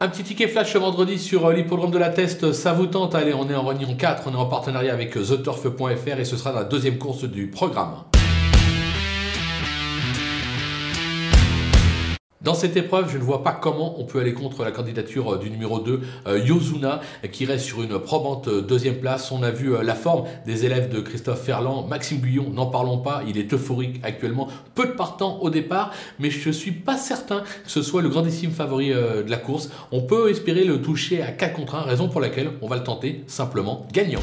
Un petit ticket flash ce vendredi sur euh, l'hippodrome de la Teste, ça vous tente? Allez, on est en réunion 4, on est en partenariat avec theturf.fr et ce sera la deuxième course du programme. Dans cette épreuve, je ne vois pas comment on peut aller contre la candidature euh, du numéro 2, euh, Yozuna, qui reste sur une probante euh, deuxième place. On a vu la forme des élèves de Christophe Ferland. Maxime Guyon, n'en parlons pas, il est euphorique actuellement. Peu de partants au départ, mais je ne suis pas certain que ce soit le grandissime favori de la course. On peut espérer le toucher à 4 contre 1, raison pour laquelle on va le tenter simplement gagnant.